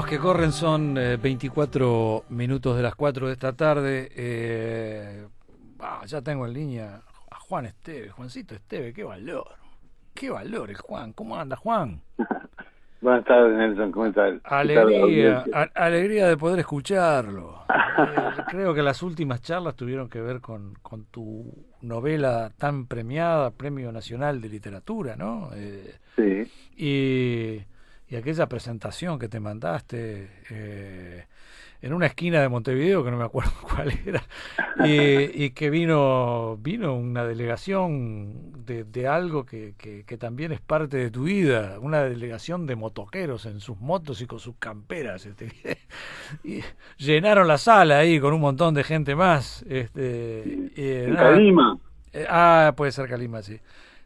Los que corren son 24 minutos de las 4 de esta tarde. Eh, ya tengo en línea a Juan Esteve, Juancito Esteve, qué valor. Qué valor el Juan. ¿Cómo anda, Juan? Buenas tardes, Nelson. ¿Cómo estás? Alegría, alegría de poder escucharlo. Eh, creo que las últimas charlas tuvieron que ver con, con tu novela tan premiada, Premio Nacional de Literatura, ¿no? Eh, sí. Y y aquella presentación que te mandaste eh, en una esquina de Montevideo, que no me acuerdo cuál era, y, que vino, vino una delegación de, algo que, que, también es parte de tu vida, una delegación de motoqueros en sus motos y con sus camperas. Este, y llenaron la sala ahí con un montón de gente más. Este, Calima. Eh, ah, puede ser Calima, sí.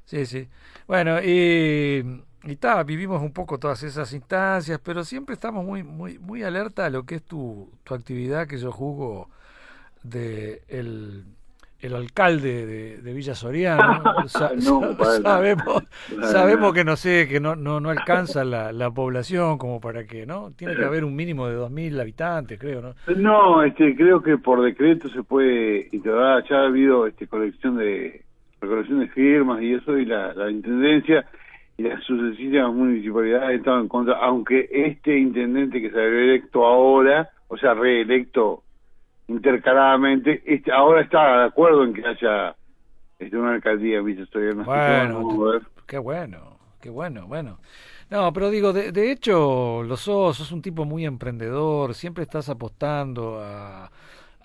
Sí, sí. Bueno, y y está, vivimos un poco todas esas instancias, pero siempre estamos muy, muy, muy alerta a lo que es tu, tu actividad que yo juzgo de el, el alcalde de, de Villa Soriano. sabemos, sabemos que no sé, que no, no, no alcanza la, la población como para que, ¿no? Tiene que haber un mínimo de 2.000 habitantes, creo, ¿no? No, este, creo que por decreto se puede integrar, ya ha habido este, colección de colección de firmas y eso, y la, la intendencia y las sucesivas municipalidades estaban en contra, aunque este intendente que se había electo ahora, o sea, reelecto intercaladamente, este, ahora está de acuerdo en que haya este, una alcaldía en Villa Bueno, qué bueno, qué bueno, bueno. No, pero digo, de, de hecho, lo sos, sos un tipo muy emprendedor, siempre estás apostando a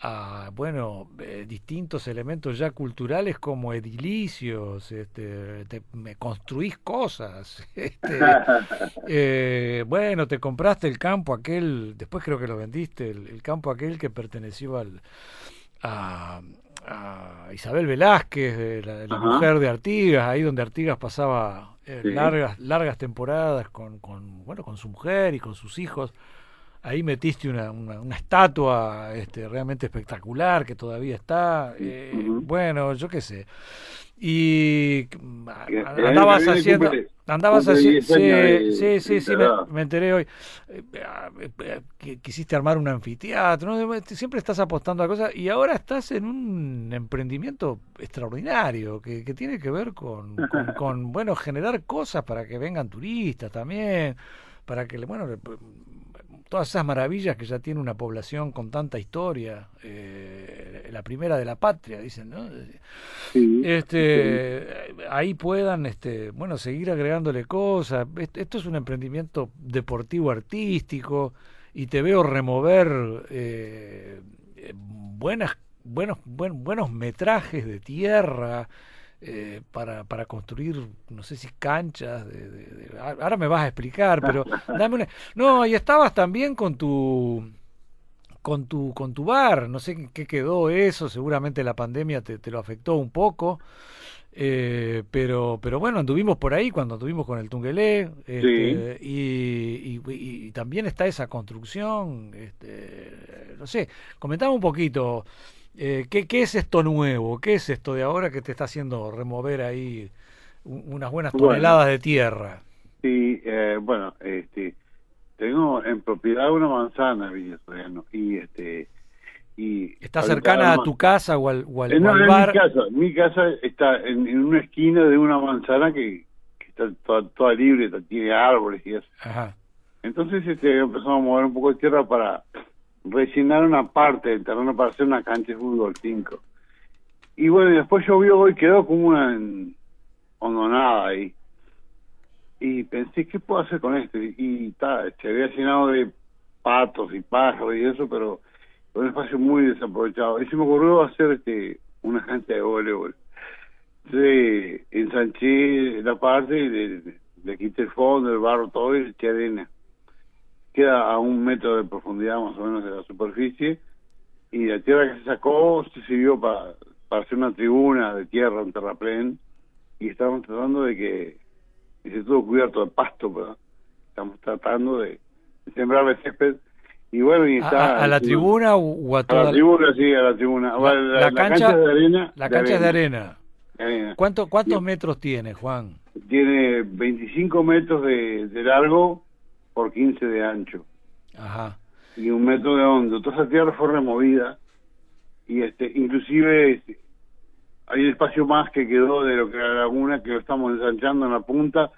a bueno eh, distintos elementos ya culturales como edilicios este te, me construís cosas este, eh, bueno te compraste el campo aquel después creo que lo vendiste el, campo aquel que perteneció al a, Isabel Velázquez la, mujer de Artigas ahí donde Artigas pasaba eh, largas largas temporadas con, con bueno con su mujer y con sus hijos ahí metiste una, una, estatua este, realmente espectacular que todavía está. Eh, bueno, yo qué sé. Y andabas haciendo. Andabas haciendo. Sí, sí, sí, me, enteré hoy. Eh, que quisiste armar un anfiteatro. Siempre estás apostando a cosas y ahora estás en un emprendimiento extraordinario que, que tiene que ver con, con, con, bueno, generar cosas para que vengan turistas también. Para que, bueno, todas esas maravillas que ya tiene una población con tanta historia, eh, la primera de la patria, dicen, ¿no? este, ahí puedan, este, bueno, seguir agregándole cosas. Esto es un emprendimiento deportivo artístico y te veo remover eh, buenas, buenos, buen, buenos metrajes de tierra. Eh, para, para construir, no sé si canchas, de, ahora me vas a explicar, pero dame una... No, y estabas también con tu con tu con tu bar, no sé qué quedó eso, seguramente la pandemia te, te lo afectó un poco. Eh, pero pero bueno anduvimos por ahí cuando anduvimos con el Tungelé este, y, y, también está esa construcción este, no sé comentaba un poquito eh, ¿qué, ¿Qué es esto nuevo? ¿Qué es esto de ahora que te está haciendo remover ahí unas buenas toneladas de tierra? Sí, eh, bueno, este, tengo en propiedad una manzana, Villa y este y está cercana a tu casa o al, o eh, no, Mi casa, mi casa está en, una esquina de una manzana que, está toda, libre, tiene árboles y eso. Ajá. Entonces este, empezamos a mover un poco de tierra para rellenar una parte del terreno para hacer una cancha de fútbol 5. Y bueno, después llovió y quedó como una hondonada ahí. Y pensé, ¿qué puedo hacer con esto? Y, se había llenado de patos y pájaros y eso, pero un espacio muy desaprovechado. Y se me ocurrió hacer este una cancha de voleibol. Entonces ensanché la parte y le, quité el fondo, el barro, todo y eché arena queda a un metro de profundidad más o menos de la superficie y la tierra que se sacó se sirvió para, para hacer una tribuna de tierra, un terraplén y estamos tratando de que esté todo cubierto de pasto, ¿verdad? estamos tratando de, sembrar el césped y bueno y está a, la tribuna o a toda la tribuna sí a la tribuna la, cancha, de arena la cancha de arena, ¿Cuánto, ¿Cuántos metros tiene, Juan? Tiene 25 metros de, de largo por 15 de ancho. y un metro de hondo. Toda esa tierra fue removida y este inclusive este, hay un espacio más que quedó de lo que era la laguna que lo estamos ensanchando en la punta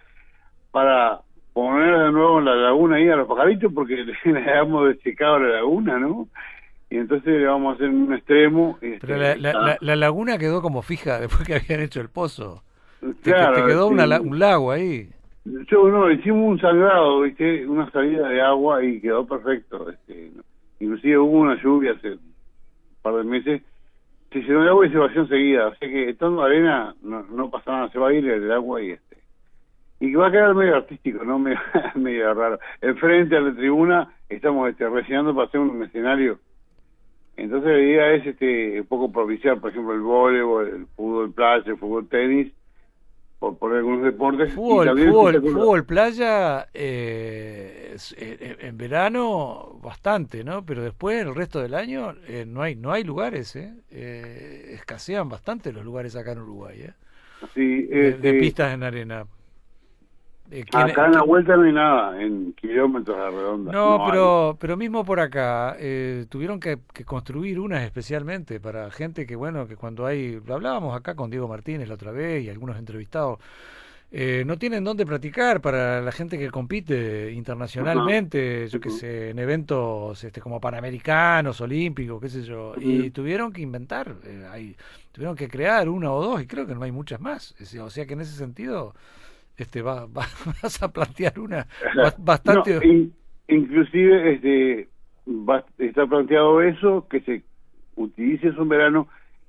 para poner de nuevo en la laguna ahí a los pajaritos porque le habíamos desechado la laguna, ¿no? Y entonces le vamos a hacer un extremo. Este, Pero la, la, laguna quedó como fija después que habían hecho el pozo. Claro, te, quedó un lago ahí. Yo, no, hicimos un sangrado, ¿viste? Una salida de agua y quedó perfecto. Este, inclusive hubo una lluvia hace un par de meses. Se llenó de agua y se vació enseguida. O sea que estando arena no, no pasa nada, se va a ir el agua y este y va a quedar medio artístico, ¿no? Medio, medio raro. Enfrente a la tribuna estamos este, para hacer un escenario. Entonces la idea es este un poco propiciar, por ejemplo, el voleibol, el fútbol playa, el fútbol tenis, por poner algunos deportes. Fútbol, fútbol, fútbol playa eh, eh, en verano bastante, ¿no? Pero después, el resto del año, eh, no hay no hay lugares, ¿eh? Escasean bastante los lugares acá en Uruguay, ¿eh? Sí, de este pistas en arena. Eh, acá en la vuelta no hay nada, en kilómetros de redonda. No, pero, pero mismo por acá, eh, tuvieron que, construir unas especialmente para gente que, bueno, que cuando hay, lo hablábamos acá con Diego Martínez la otra vez y algunos entrevistados, eh, no tienen dónde practicar para la gente que compite internacionalmente, yo qué sé, en eventos este, como panamericanos, olímpicos, qué sé yo, y tuvieron que inventar, hay, tuvieron que crear una o dos, y creo que no hay muchas más. O sea que en ese sentido este va, vas a plantear una bastante inclusive este está planteado eso que se utilice eso en verano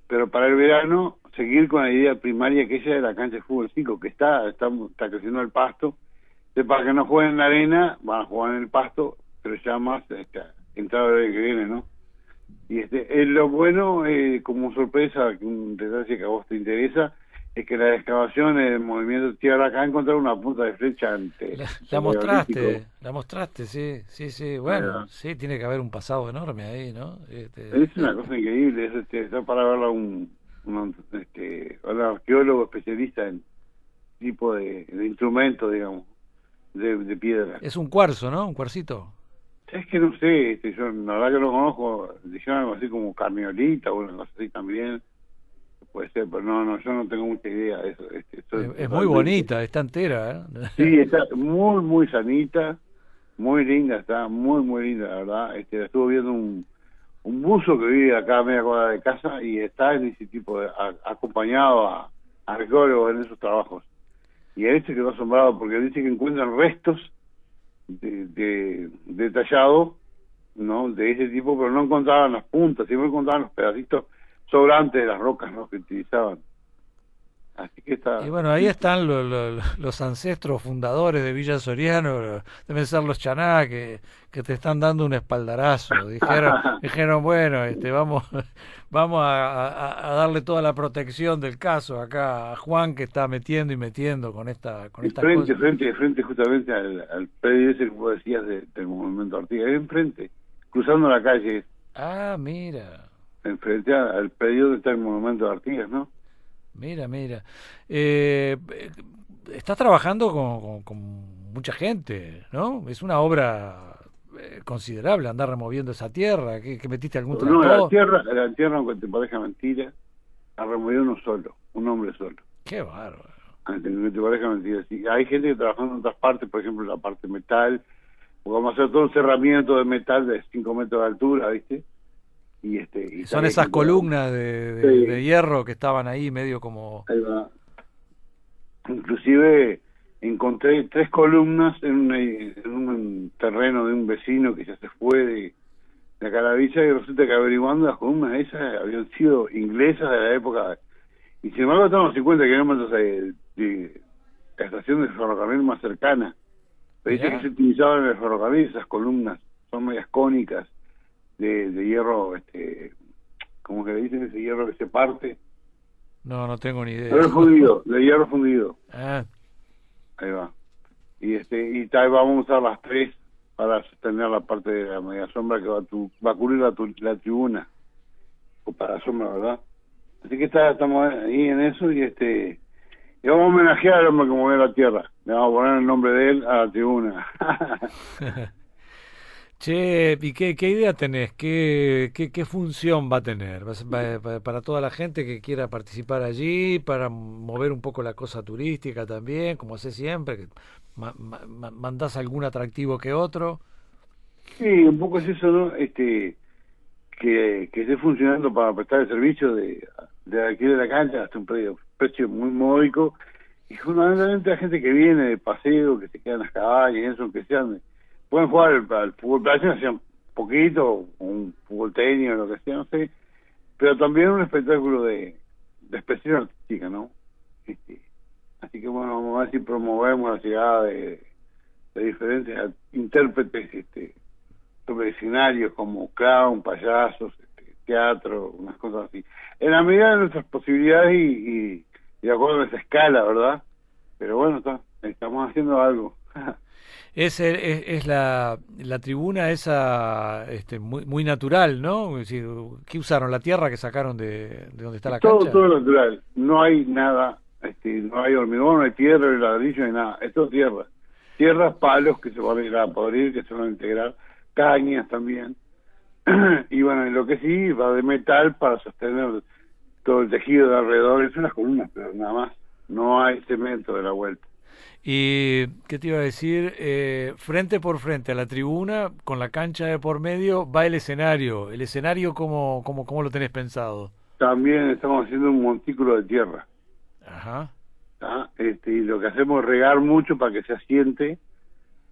pero para el verano seguir con la idea primaria que ella de la cancha de fútbol 5 que está está, está creciendo el pasto. Para que no jueguen en la arena van a jugar en el pasto pero ya más este, entrado el que viene no y este es lo bueno eh, como sorpresa un detalle que a vos te interesa es que la excavación el movimiento de tierra acá encontrado una punta de flecha ante la, mostraste la mostraste sí sí sí bueno sí tiene que haber un pasado enorme ahí no este, es una cosa increíble es este, está para verla un, un, este, un arqueólogo especialista en tipo de, de instrumento digamos de, piedra. Es un cuarzo no un cuarcito. Es que no sé este, yo la verdad que lo conozco dijeron algo así como carniolita o cosa así también Puede ser, pero no, no, yo no tengo mucha idea de eso. Este, es, muy bonita, está entera. ¿eh? Sí, está muy, muy sanita, muy linda, está muy, muy linda, la verdad. Este, estuvo viendo un, un buzo que vive acá a media cuadra de casa y está en ese tipo de, acompañado a, arqueólogos en esos trabajos. Y a este quedó asombrado porque dice que encuentran restos de, de, detallado, ¿no? De ese tipo, pero no encontraban las puntas, siempre encontraban los pedacitos sobrante de las rocas ¿no? que utilizaban. Así que está... Y bueno, ahí están los ancestros fundadores de Villa Soriano, deben ser los chaná que, que te están dando un espaldarazo. Dijeron, dijeron bueno, este, vamos, vamos a, darle toda la protección del caso acá a Juan que está metiendo y metiendo con esta con esta frente, frente, frente justamente al, al predio ese que vos decías del movimiento Artigas, enfrente, cruzando la calle. Ah, mira enfrente al predio donde está el monumento de Artigas, ¿no? Mira, mira. Eh, estás trabajando con, mucha gente, ¿no? Es una obra eh, considerable andar removiendo esa tierra. ¿Que, metiste algún No, la tierra, la tierra, aunque te parezca mentira, ha removido uno solo, un hombre solo. Qué bárbaro. Aunque te parezca mentira. Sí, hay gente que trabaja en otras partes, por ejemplo, la parte metal, vamos a hacer todo un cerramiento de metal de 5 metros de altura, ¿viste? Y este son esas columnas de, hierro que estaban ahí medio como inclusive encontré tres columnas en, un terreno de un vecino que ya se fue de, de acá a la villa y resulta que averiguando las columnas esas habían sido inglesas de la época. Y sin embargo estamos a 50 kilómetros de, de la estación de ferrocarril más cercana. Pero dice que se utilizaban en el ferrocarril esas columnas son medias cónicas de, hierro, este, como que le dicen ese hierro que se parte. No, no tengo ni idea. Hierro fundido, de hierro fundido. Ah. Ahí va. Y este y tal, vamos a usar las tres para sostener la parte de la media sombra que va a, tu, va a cubrir la, la tribuna o para la sombra, ¿verdad? Así que está, estamos ahí en eso y este y vamos a homenajear al hombre que movió la tierra. Le vamos a poner el nombre de él a la tribuna. Che, ¿y qué, idea tenés? ¿Qué, qué, qué función va a tener? para toda la gente que quiera participar allí, para mover un poco la cosa turística también, como hace siempre, que mandás algún atractivo que otro. Sí, un poco es eso, ¿no? Este, que, esté funcionando para prestar el servicio de, de aquí de la cancha hasta un precio, precio muy módico y fundamentalmente la gente que viene de paseo, que se queda en las cabañas, eso, que sean pueden jugar al, fútbol playa, sea un poquito, un fútbol técnico, lo que sea, no sé, pero también un espectáculo de, de expresión artística, ¿no? Este, así que bueno, vamos a ver si promovemos la llegada de, diferentes intérpretes este, sobre como clown, payasos, este, teatro, unas cosas así. En la medida de nuestras posibilidades y, de acuerdo a esa escala, ¿verdad? Pero bueno, está, estamos haciendo algo. es, es, la, la tribuna esa este, muy, muy natural, ¿no? Es decir, ¿Qué usaron? ¿La tierra que sacaron de, de donde está la todo, cancha? Todo natural. No hay nada, este, no hay hormigón, no hay tierra, no hay ladrillo, ni nada. Es todo tierra. Tierras, palos que se van a ir a podrir, que se van a integrar, cañas también. y bueno, lo que sí va de metal para sostener todo el tejido de alrededor. Es unas columnas, pero nada más. No hay cemento de la vuelta. Y, ¿qué te iba a decir? Eh, frente por frente a la tribuna, con la cancha de por medio, va el escenario. ¿El escenario cómo, cómo, cómo lo tenés pensado? También estamos haciendo un montículo de tierra. Ajá. Este, y lo que hacemos es regar mucho para que se asiente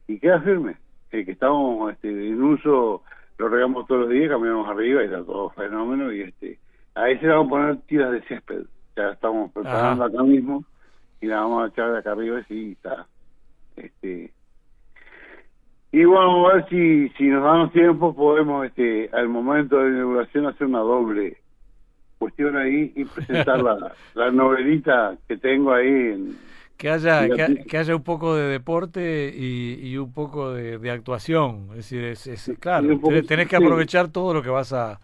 y queda firme. El que estamos este, en uso, lo regamos todos los días, caminamos arriba y está todo fenómeno. Y este, a ese vamos a poner tiras de césped. Ya estamos preparando acá mismo y la vamos a echar de acá arriba y sí, está. Este, y bueno, vamos a ver si, si nos damos tiempo, podemos este, al momento de la inauguración hacer una doble cuestión ahí y presentar la, la novelita que tengo ahí en, que haya que, haya un poco de deporte y, y un poco de, actuación. Es decir es, claro tenés, que aprovechar todo lo que vas a,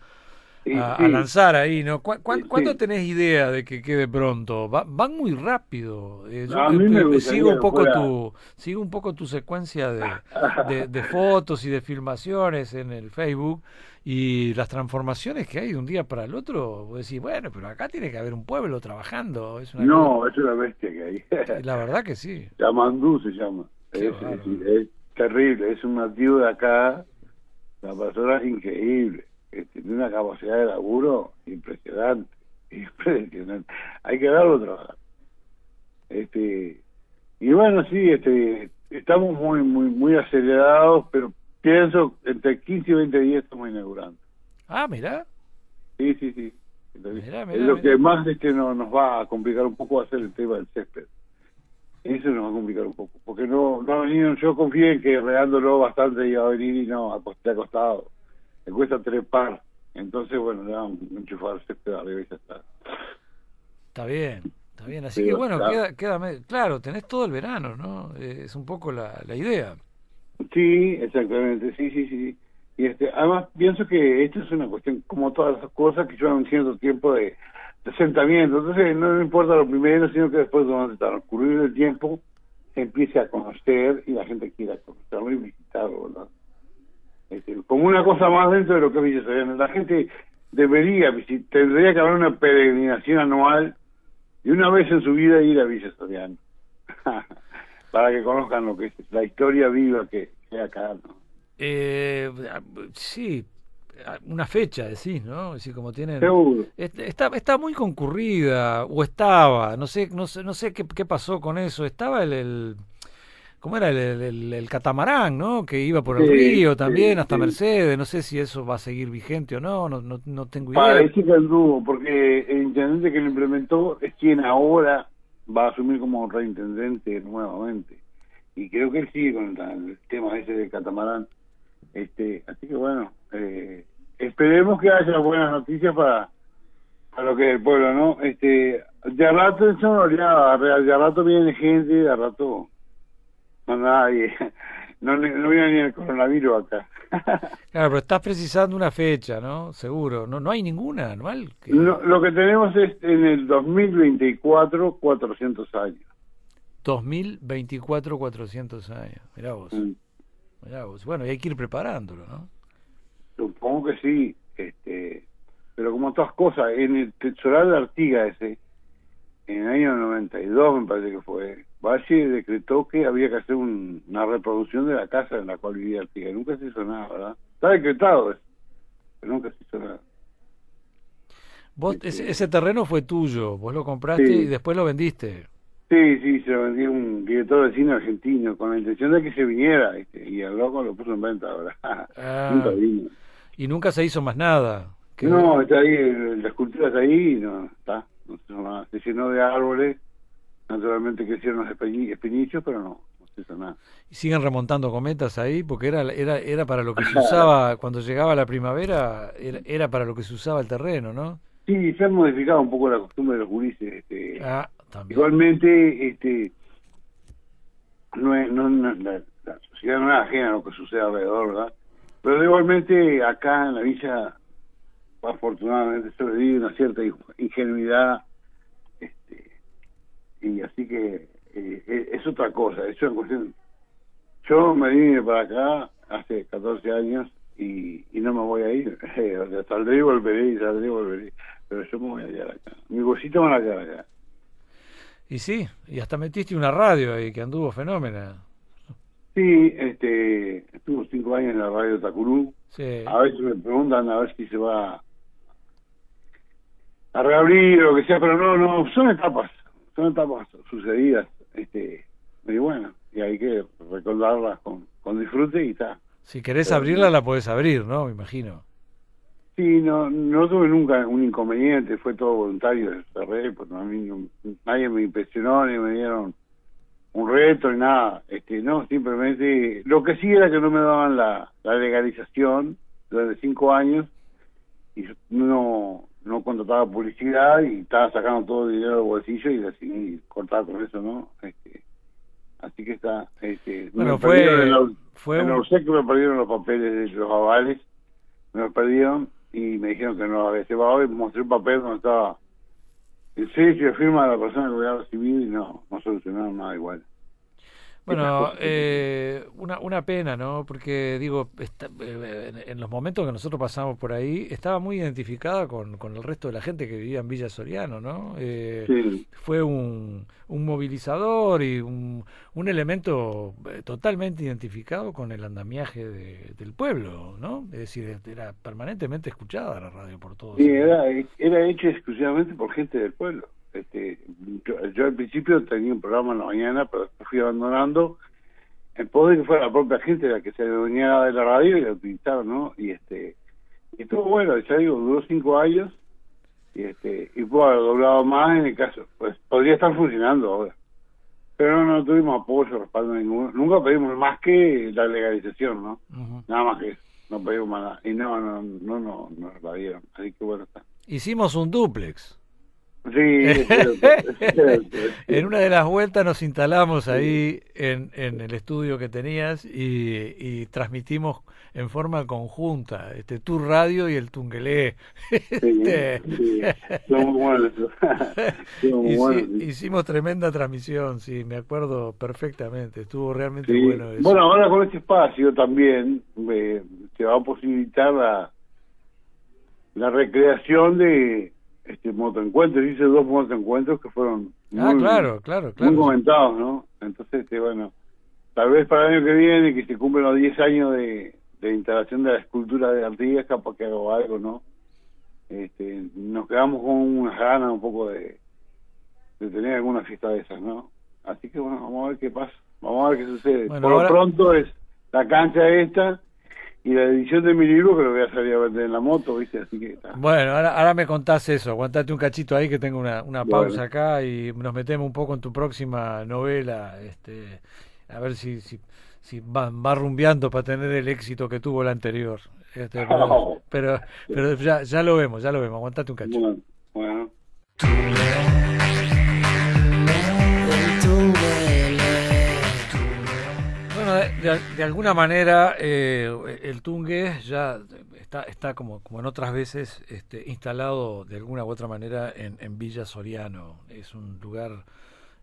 a, lanzar ahí, ¿no? cuándo tenés idea de que quede pronto? van muy rápido. Eh, yo sigo un poco tu sigo un poco tu secuencia de, de, fotos y de filmaciones en el Facebook y las transformaciones que hay de un día para el otro. Vos decís, bueno, pero acá tiene que haber un pueblo trabajando. Es no, es una bestia que hay. La verdad que sí. Yamandú se llama. Es, terrible, es un nativo de acá. La persona es increíble tiene una capacidad de laburo impresionante, impresionante. Hay que darlo a trabajar. Este, y bueno, sí, este, estamos muy, muy, muy acelerados, pero pienso entre 15 y 20 días estamos inaugurando. Ah, mira. Sí, sí, sí. lo que más es que no, nos va a complicar un poco va a ser el tema del césped. Eso nos va a complicar un poco, porque no, no ha venido, yo confío en que regándolo bastante iba a venir y no, ha costado le cuesta trepar. Entonces, bueno, le vamos a enchufar césped arriba y ya está. Está bien, está bien. Así que bueno, queda, queda, claro, tenés todo el verano, ¿no? es un poco la, la idea. Sí, exactamente, sí, sí, sí. Y este, además pienso que esto es una cuestión, como todas las cosas, que llevan un cierto tiempo de, de asentamiento. Entonces no importa lo primero, sino que después, durante el ocurrir el tiempo, se empiece a conocer y la gente quiera conocerlo y visitarlo, ¿verdad? Este, como una cosa más dentro de lo que es Villa Soriano. La gente debería, tendría que haber una peregrinación anual y una vez en su vida ir a Villa Soriano. para que conozcan lo que es la historia viva que hay acá. ¿no? Eh, sí, una fecha, decís, ¿no? Decir, como tienen... Está, está muy concurrida, o estaba, no sé, no sé, no sé qué, qué pasó con eso. Estaba el ¿Cómo era el, el, catamarán, no? Que iba por el río también, hasta Mercedes. No sé si eso va a seguir vigente o no, no, no, no tengo idea. Parece que anduvo, porque el intendente que lo implementó es quien ahora va a asumir como reintendente nuevamente. Y creo que él sigue con el, tema ese del catamarán. Este, así que bueno, eh, esperemos que haya buenas noticias para, para lo que es el pueblo, ¿no? Este, de rato eso, ya, de rato viene gente, de rato no nadie, no, no viene ni el coronavirus acá. claro, pero estás precisando una fecha, ¿no? Seguro, no no hay ninguna anual. lo que tenemos es en el 2024 400 años. 2024 400 años, mirá vos. Mm. Bueno, y hay que ir preparándolo, ¿no? Supongo que sí, este, pero como todas cosas, en el solar de Artiga ese, en el año 92 me parece que fue, Valle decretó que había que hacer una reproducción de la casa en la cual vivía Artiga. Nunca se hizo nada, ¿verdad? Está decretado eso, pero nunca se hizo nada. Vos, este, ese, terreno fue tuyo, vos lo compraste y después lo vendiste. Sí, sí, se lo vendí a un director de cine argentino con la intención de que se viniera este, y el loco lo puso en venta ahora. Ah. nunca vino. Y nunca se hizo más nada. No, está ahí, la escultura está ahí y no, está. No se, se llenó de árboles, naturalmente crecieron los espinillos, pero no, no se hizo nada. ¿Y siguen remontando cometas ahí? Porque era, era, era para lo que se usaba, cuando llegaba la primavera, era, era para lo que se usaba el terreno, ¿no? Sí, se ha modificado un poco la costumbre de los gurises. Este, ah, Igualmente, este, no, no, la, sociedad no es ajena a lo que sucede alrededor, ¿verdad? Pero igualmente acá en la villa, afortunadamente, sobrevive una cierta ingenuidad, este, y así que eh, es, otra cosa. Eso en cuestión. Yo me vine para acá hace 14 años y, y no me voy a ir. o sea, saldré y volveré y saldré y volveré. Pero yo me voy a quedar acá. Mi bolsito van a quedar acá. Y sí, y hasta metiste una radio ahí que anduvo fenómena. Sí, este, estuvo cinco años en la radio Tacurú. Sí. A veces me preguntan a ver si se va a reabrir o lo que sea, pero no, no, son etapas, son etapas sucedidas, este, y bueno, y hay que recordarlas con, con disfrute y está. Si querés abrirla, la podés abrir, ¿no? Me imagino. Sí, no, no tuve nunca un inconveniente, fue todo voluntario, cerré, porque a mí nadie me impresionó ni me dieron un reto ni nada, este, no, simplemente, lo que sí era que no me daban la, legalización durante cinco años y no, no contrataba publicidad y estaba sacando todo el dinero del bolsillo y decidí cortar con eso, ¿no? Este, así que está, este, bueno, fue, fue un... sé que me perdieron los papeles de los avales, me los perdieron y me dijeron que no lo había llevado y mostré un papel donde estaba el sello de firma de la persona que lo había recibido y no, no solucionaron nada igual. Bueno, eh, una, una pena, ¿no? Porque digo, eh, en, los momentos que nosotros pasamos por ahí, estaba muy identificada con, con el resto de la gente que vivía en Villa Soriano, ¿no? Eh, Fue un, un movilizador y un, un elemento eh, totalmente identificado con el andamiaje del pueblo, ¿no? Es decir, era permanentemente escuchada la radio por todos. Sí, era, era hecho exclusivamente por gente del pueblo. Este, yo, al principio tenía un programa en la mañana, pero fui abandonando en pos de que fuera la propia gente la que se venía de la radio y la utilizaron, ¿no? Y este y estuvo bueno, ya digo, duró cinco años y este y pudo haber doblado más en el caso, pues podría estar funcionando ahora. Pero no, tuvimos apoyo, respaldo ninguno. Nunca pedimos más que la legalización, ¿no? Nada más que eso. No pedimos más nada. Y no, no, no, no, no nos la dieron. Así que bueno, está. Hicimos un duplex. Sí, en una de las vueltas nos instalamos ahí en, en el estudio que tenías y, y, transmitimos en forma conjunta, este tu radio y el Tungelé. Este, hicimos tremenda transmisión, sí, me acuerdo perfectamente, estuvo realmente bueno eso. Bueno, ahora con este espacio también me, te va a posibilitar la, la recreación de este motoencuentros, hice dos motoencuentros que fueron ah, muy, claro, claro, claro, muy comentados, ¿no? Entonces, este, bueno, tal vez para el año que viene, que se cumplen los 10 años de, de instalación de la escultura de Artigas, capaz que hago algo, ¿no? Este, nos quedamos con unas ganas un poco de, de tener alguna fiesta de esas, ¿no? Así que bueno, vamos a ver qué pasa, vamos a ver qué sucede. Por lo pronto es la cancha esta y la edición de mi libro que lo voy a salir a vender en la moto, ¿viste? Así que está. Bueno, ahora, ahora me contás eso, aguantate un cachito ahí que tengo una, una pausa acá y nos metemos un poco en tu próxima novela, este, a ver si, si, si va, va rumbeando para tener el éxito que tuvo la anterior. Este, pero, pero, ya, ya lo vemos, ya lo vemos, aguantate un cachito. bueno. De, alguna manera eh, el Tungue ya está, está como, como en otras veces este, instalado de alguna u otra manera en, Villa Soriano. Es un lugar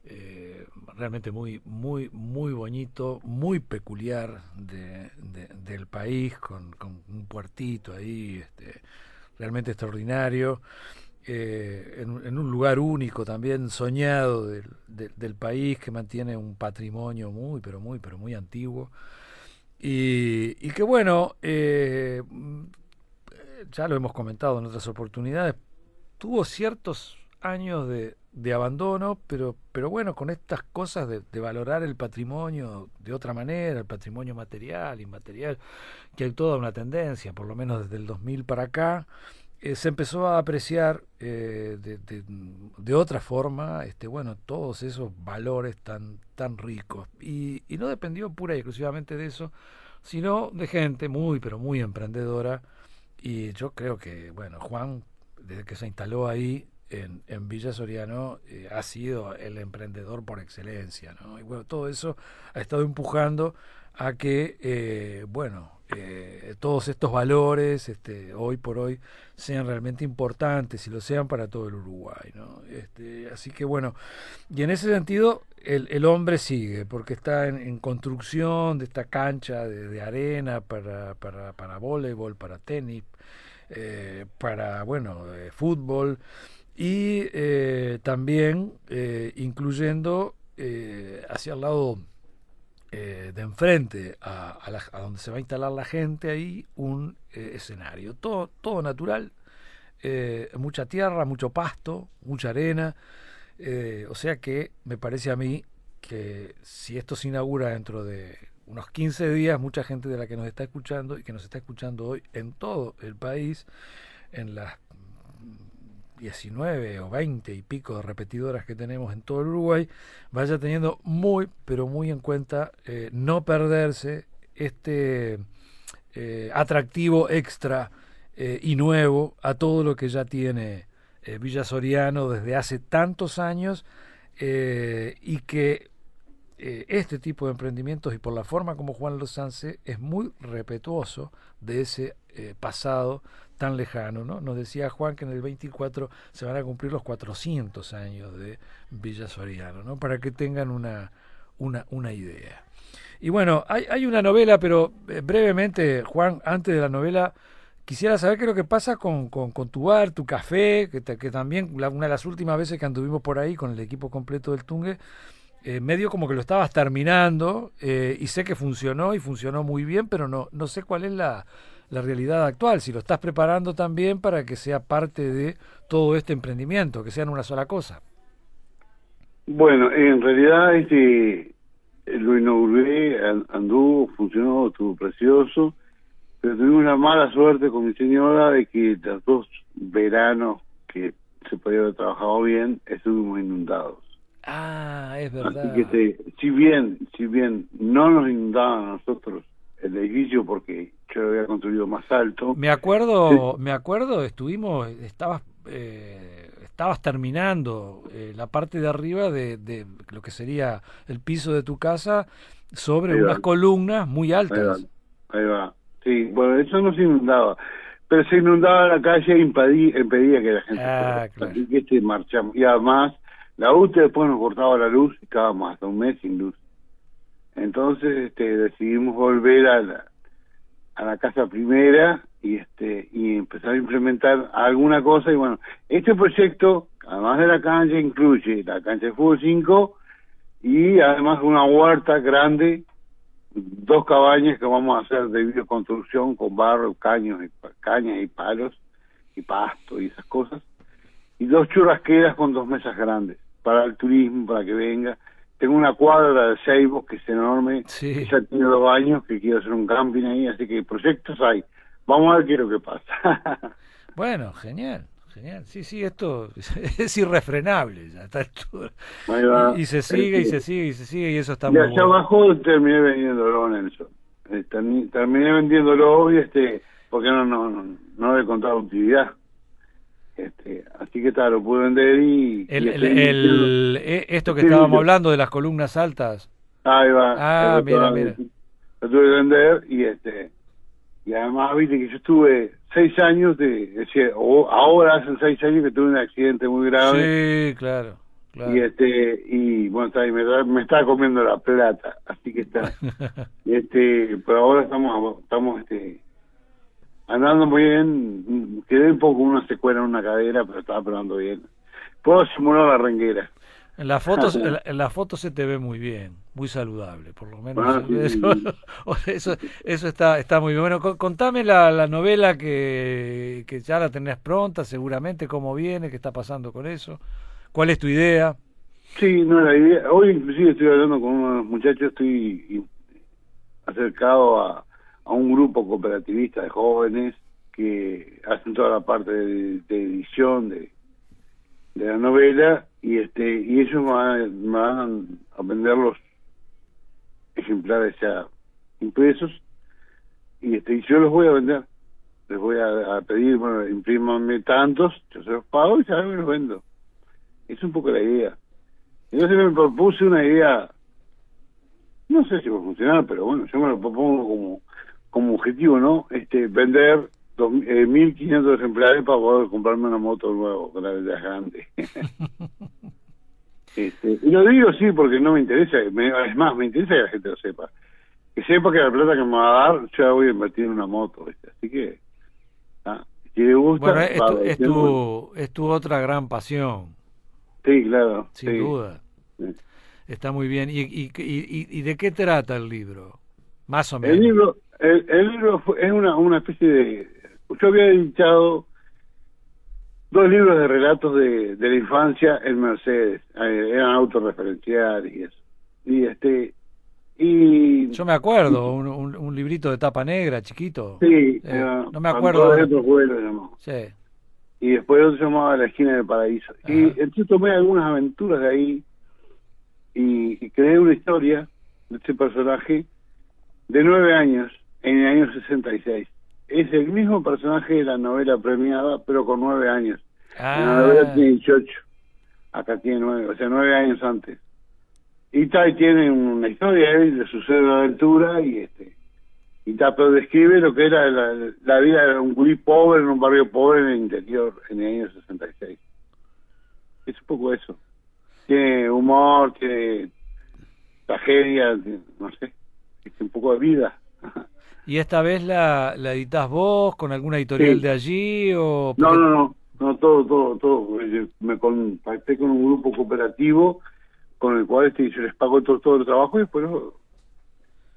eh, realmente muy, muy, muy bonito, muy peculiar de, del país, con, con, un puertito ahí, este, realmente extraordinario. Eh, en, un lugar único también soñado del, del, país que mantiene un patrimonio muy pero muy pero muy antiguo. Y, y que bueno eh, ya lo hemos comentado en otras oportunidades tuvo ciertos años de, de abandono, pero, pero bueno, con estas cosas de, de, valorar el patrimonio de otra manera, el patrimonio material, inmaterial, que hay toda una tendencia, por lo menos desde el 2000 para acá, eh, se empezó a apreciar eh, de, de, otra forma, este, bueno, todos esos valores tan, tan ricos. Y, y no dependió pura y exclusivamente de eso, sino de gente muy, pero muy emprendedora. Y yo creo que, bueno, Juan, desde que se instaló ahí, en, Villa Soriano eh, ha sido el emprendedor por excelencia, ¿no? Y bueno, todo eso ha estado empujando a que, eh, bueno, eh, todos estos valores, este, hoy por hoy, sean realmente importantes y lo sean para todo el Uruguay, ¿no? Este, así que bueno, y en ese sentido el, el hombre sigue, porque está en, construcción de esta cancha de, arena para, para, para voleibol, para tenis, para, bueno, fútbol, y eh, también eh, incluyendo eh, hacia el lado de enfrente a, a, donde se va a instalar la gente ahí un escenario todo todo natural mucha tierra mucho pasto mucha arena o sea que me parece a mí que si esto se inaugura dentro de unos 15 días mucha gente de la que nos está escuchando y que nos está escuchando hoy en todo el país en las 19 o 20 y pico de repetidoras que tenemos en todo el Uruguay, vaya teniendo muy, pero muy en cuenta eh, no perderse este eh, atractivo extra eh, y nuevo a todo lo que ya tiene Villa Soriano desde hace tantos años y que este tipo de emprendimientos y por la forma como Juan Lozance es muy respetuoso de ese pasado tan lejano, ¿no? Nos decía Juan que en el 24 se van a cumplir los 400 años de Villa Soriano, ¿no? Para que tengan una, una, una idea. Y bueno, hay, hay una novela, pero eh, brevemente, Juan, antes de la novela, quisiera saber qué es lo que pasa con, con, tu bar, tu café, que, que también una de las últimas veces que anduvimos por ahí con el equipo completo del Tungue, eh, medio como que lo estabas terminando eh, y sé que funcionó y funcionó muy bien, pero no, no sé cuál es la, la realidad actual, si lo estás preparando también para que sea parte de todo este emprendimiento, que sean una sola cosa. Bueno, en realidad este lo inauguré, anduvo, funcionó, estuvo precioso, pero tuvimos una mala suerte con mi señora de que los dos veranos que se podía haber trabajado bien, estuvimos inundados. Ah, es verdad. Así que si bien, si bien no nos inundaban a nosotros el edificio porque yo lo había construido más alto. Me acuerdo, me acuerdo, estuvimos, estabas, eh, estabas terminando eh, la parte de arriba de, de, lo que sería el piso de tu casa sobre unas columnas muy altas. Ahí va, Sí, bueno, eso no se inundaba, pero se inundaba la calle e impedía, impedía que la gente ah, Así que marchamos. Y además, la UTE después nos cortaba la luz y estábamos hasta un mes sin luz. Entonces este, decidimos volver a la, a la casa primera y este y empezar a implementar alguna cosa. Y bueno este proyecto además de la cancha incluye la cancha de fútbol 5 y además una huerta grande dos cabañas que vamos a hacer de bioconstrucción con barro caños y cañas y palos y pasto y esas cosas. Y dos churrasqueras con dos mesas grandes para el turismo para que venga tengo una cuadra de Seibo que es enorme, sí. ya tiene dos años que quiero hacer un camping ahí, así que proyectos hay. Vamos a ver qué es lo que pasa. bueno, genial. Genial, sí, sí, esto es irrefrenable ya está y, y, se sigue y se sigue y se sigue y eso está y allá abajo terminé vendiéndolo Nelson eh, terminé vendiéndolo y este porque no no no, no he contado utilidad este, así que tal, lo pude vender y... El, eh, esto que estábamos hablando de las columnas altas. Ahí va. Ah, mira, mira. Lo tuve que vender y este y además viste que yo estuve seis años de, decir, ahora hacen seis años que tuve un accidente muy grave. Sí, claro. Y este y bueno, está, me, me está comiendo la plata, así que está. este, pero ahora estamos estamos este andando muy bien, quedé un poco una secuela en una cadera, pero estaba probando bien. Puedo simular la renguera. En las fotos, en la, foto se te ve muy bien, muy saludable, por lo menos. Ah, eso, eso, está, está muy bien. Bueno, contame la, la novela que, que ya la tenés pronta, seguramente, cómo viene, qué está pasando con eso. ¿Cuál es tu idea? Sí, no, la idea, hoy inclusive estoy hablando con unos muchachos, estoy acercado a, a un grupo cooperativista de jóvenes que hacen toda la parte de, edición de, de la novela y este y ellos me van, a vender los ejemplares ya impresos y este yo los voy a vender. Les voy a, pedir bueno imprímanme tantos yo se los pago y ya me los vendo. Es un poco la idea. Entonces me propuse una idea no sé si va a funcionar pero bueno yo me lo propongo como como objetivo no este vender eh, 1.500 ejemplares para poder comprarme una moto nueva, grande. este, y lo digo sí porque no me interesa, es más, me interesa que la gente lo sepa. Que sepa que la plata que me va a dar, yo voy a invertir en una moto. Así que, ah, si le gusta... es, tu, es, tu, otra gran pasión. Sí, claro. Sin duda. Está muy bien. ¿Y, y, y, y de qué trata el libro? Más o menos. El libro, el, el libro es una, una especie de yo había editado dos libros de relatos de, de la infancia en Mercedes, eh, eran autorreferenciales y eso. Y este y yo me acuerdo un, un, librito de tapa negra chiquito sí eh, no me acuerdo sí. y después otro se llamaba la esquina del paraíso y entonces tomé algunas aventuras de ahí y, y, creé una historia de ese personaje de nueve años en el año 66 es el mismo personaje de la novela premiada, pero con nueve años. Ah. la novela tiene 18, acá tiene nueve, o sea, nueve años antes. Y Tai tiene una historia de sucede una aventura y este y pero describe lo que era la, vida de un gurí pobre en un barrio pobre en el interior en el año 66. Es un poco eso. Tiene humor, tiene tragedia, no sé, es un poco de vida. ¿Y esta vez la, la editas vos con alguna editorial de allí? o No, no, no, no, todo, todo, todo. Me contacté con un grupo cooperativo con el cual este, yo les pago todo, todo el trabajo y después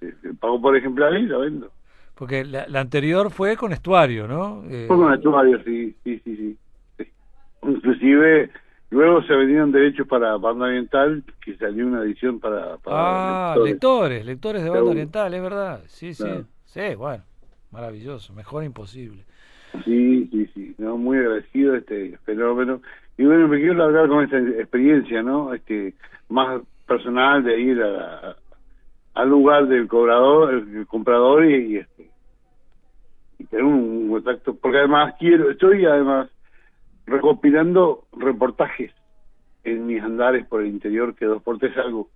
eh, pago por ejemplar y la vendo. Porque la, la, anterior fue con estuario, ¿no? Eh, fue con estuario, sí, sí, sí, sí, Inclusive luego se vendieron derechos para banda oriental, que salió una edición para... para ah, lectores. lectores, de banda oriental, es verdad, sí, sí. Sí, bueno, maravilloso, mejor imposible. Sí, sí, sí, no, muy agradecido este fenómeno. Y bueno, me quiero hablar con esta experiencia, ¿no? Este, más personal de ir a, al lugar del cobrador, el, comprador y, este y tener un, contacto, porque además quiero, estoy además recopilando reportajes en mis andares por el interior que dos por tres algo.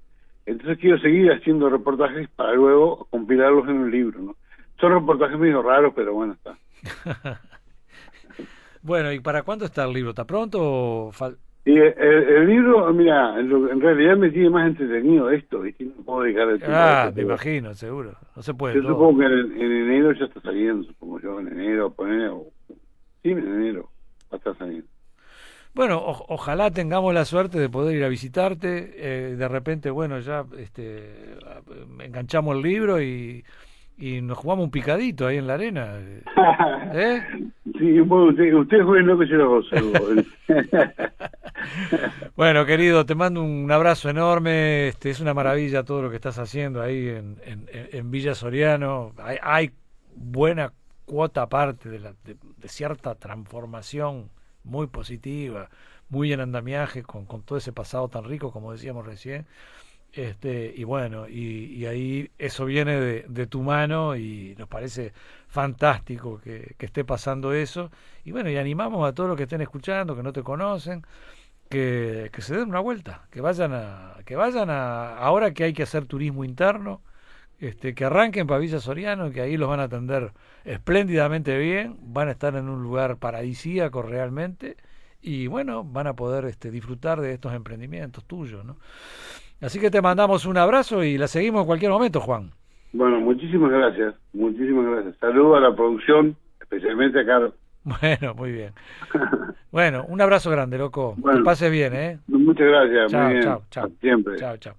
Entonces quiero seguir haciendo reportajes para luego compilarlos en un libro, ¿no? Son reportajes medio raros, pero bueno, está. bueno, ¿y para cuándo está el libro? ¿Está pronto o y el, libro, mira, en realidad me tiene más entretenido esto, ¿viste? No puedo dedicar el tiempo. Ah, me imagino, seguro. No se puede. Yo supongo que en, enero ya está saliendo, supongo yo, en enero, poner, sí, en enero va a estar saliendo. Bueno, ojalá tengamos la suerte de poder ir a visitarte. Eh, de repente, bueno, ya este, enganchamos el libro y y nos jugamos un picadito ahí en la arena. ¿Eh? Sí, usted, usted lo que yo lo Bueno, querido, te mando un abrazo enorme. Este, es una maravilla todo lo que estás haciendo ahí en, en, en Villa Soriano. Hay, hay, buena cuota aparte de, la, de, cierta transformación muy positiva, muy en andamiaje, con, con todo ese pasado tan rico, como decíamos recién. Este, y bueno, y, ahí eso viene de, tu mano y nos parece fantástico que, esté pasando eso. Y bueno, y animamos a todos los que estén escuchando, que no te conocen, que, que se den una vuelta, que vayan a, que vayan a, ahora que hay que hacer turismo interno, este, que arranquen para Villa Soriano, que ahí los van a atender espléndidamente bien, van a estar en un lugar paradisíaco realmente y bueno, van a poder este, disfrutar de estos emprendimientos tuyos, ¿no? Así que te mandamos un abrazo y la seguimos en cualquier momento, Juan. Bueno, muchísimas gracias, muchísimas gracias. Saludos a la producción, especialmente a Carlos. Bueno, muy bien. bueno, un abrazo grande, loco. que pases bien, ¿eh? Muchas gracias. Chao, chao, chao. Siempre. Chao, chao.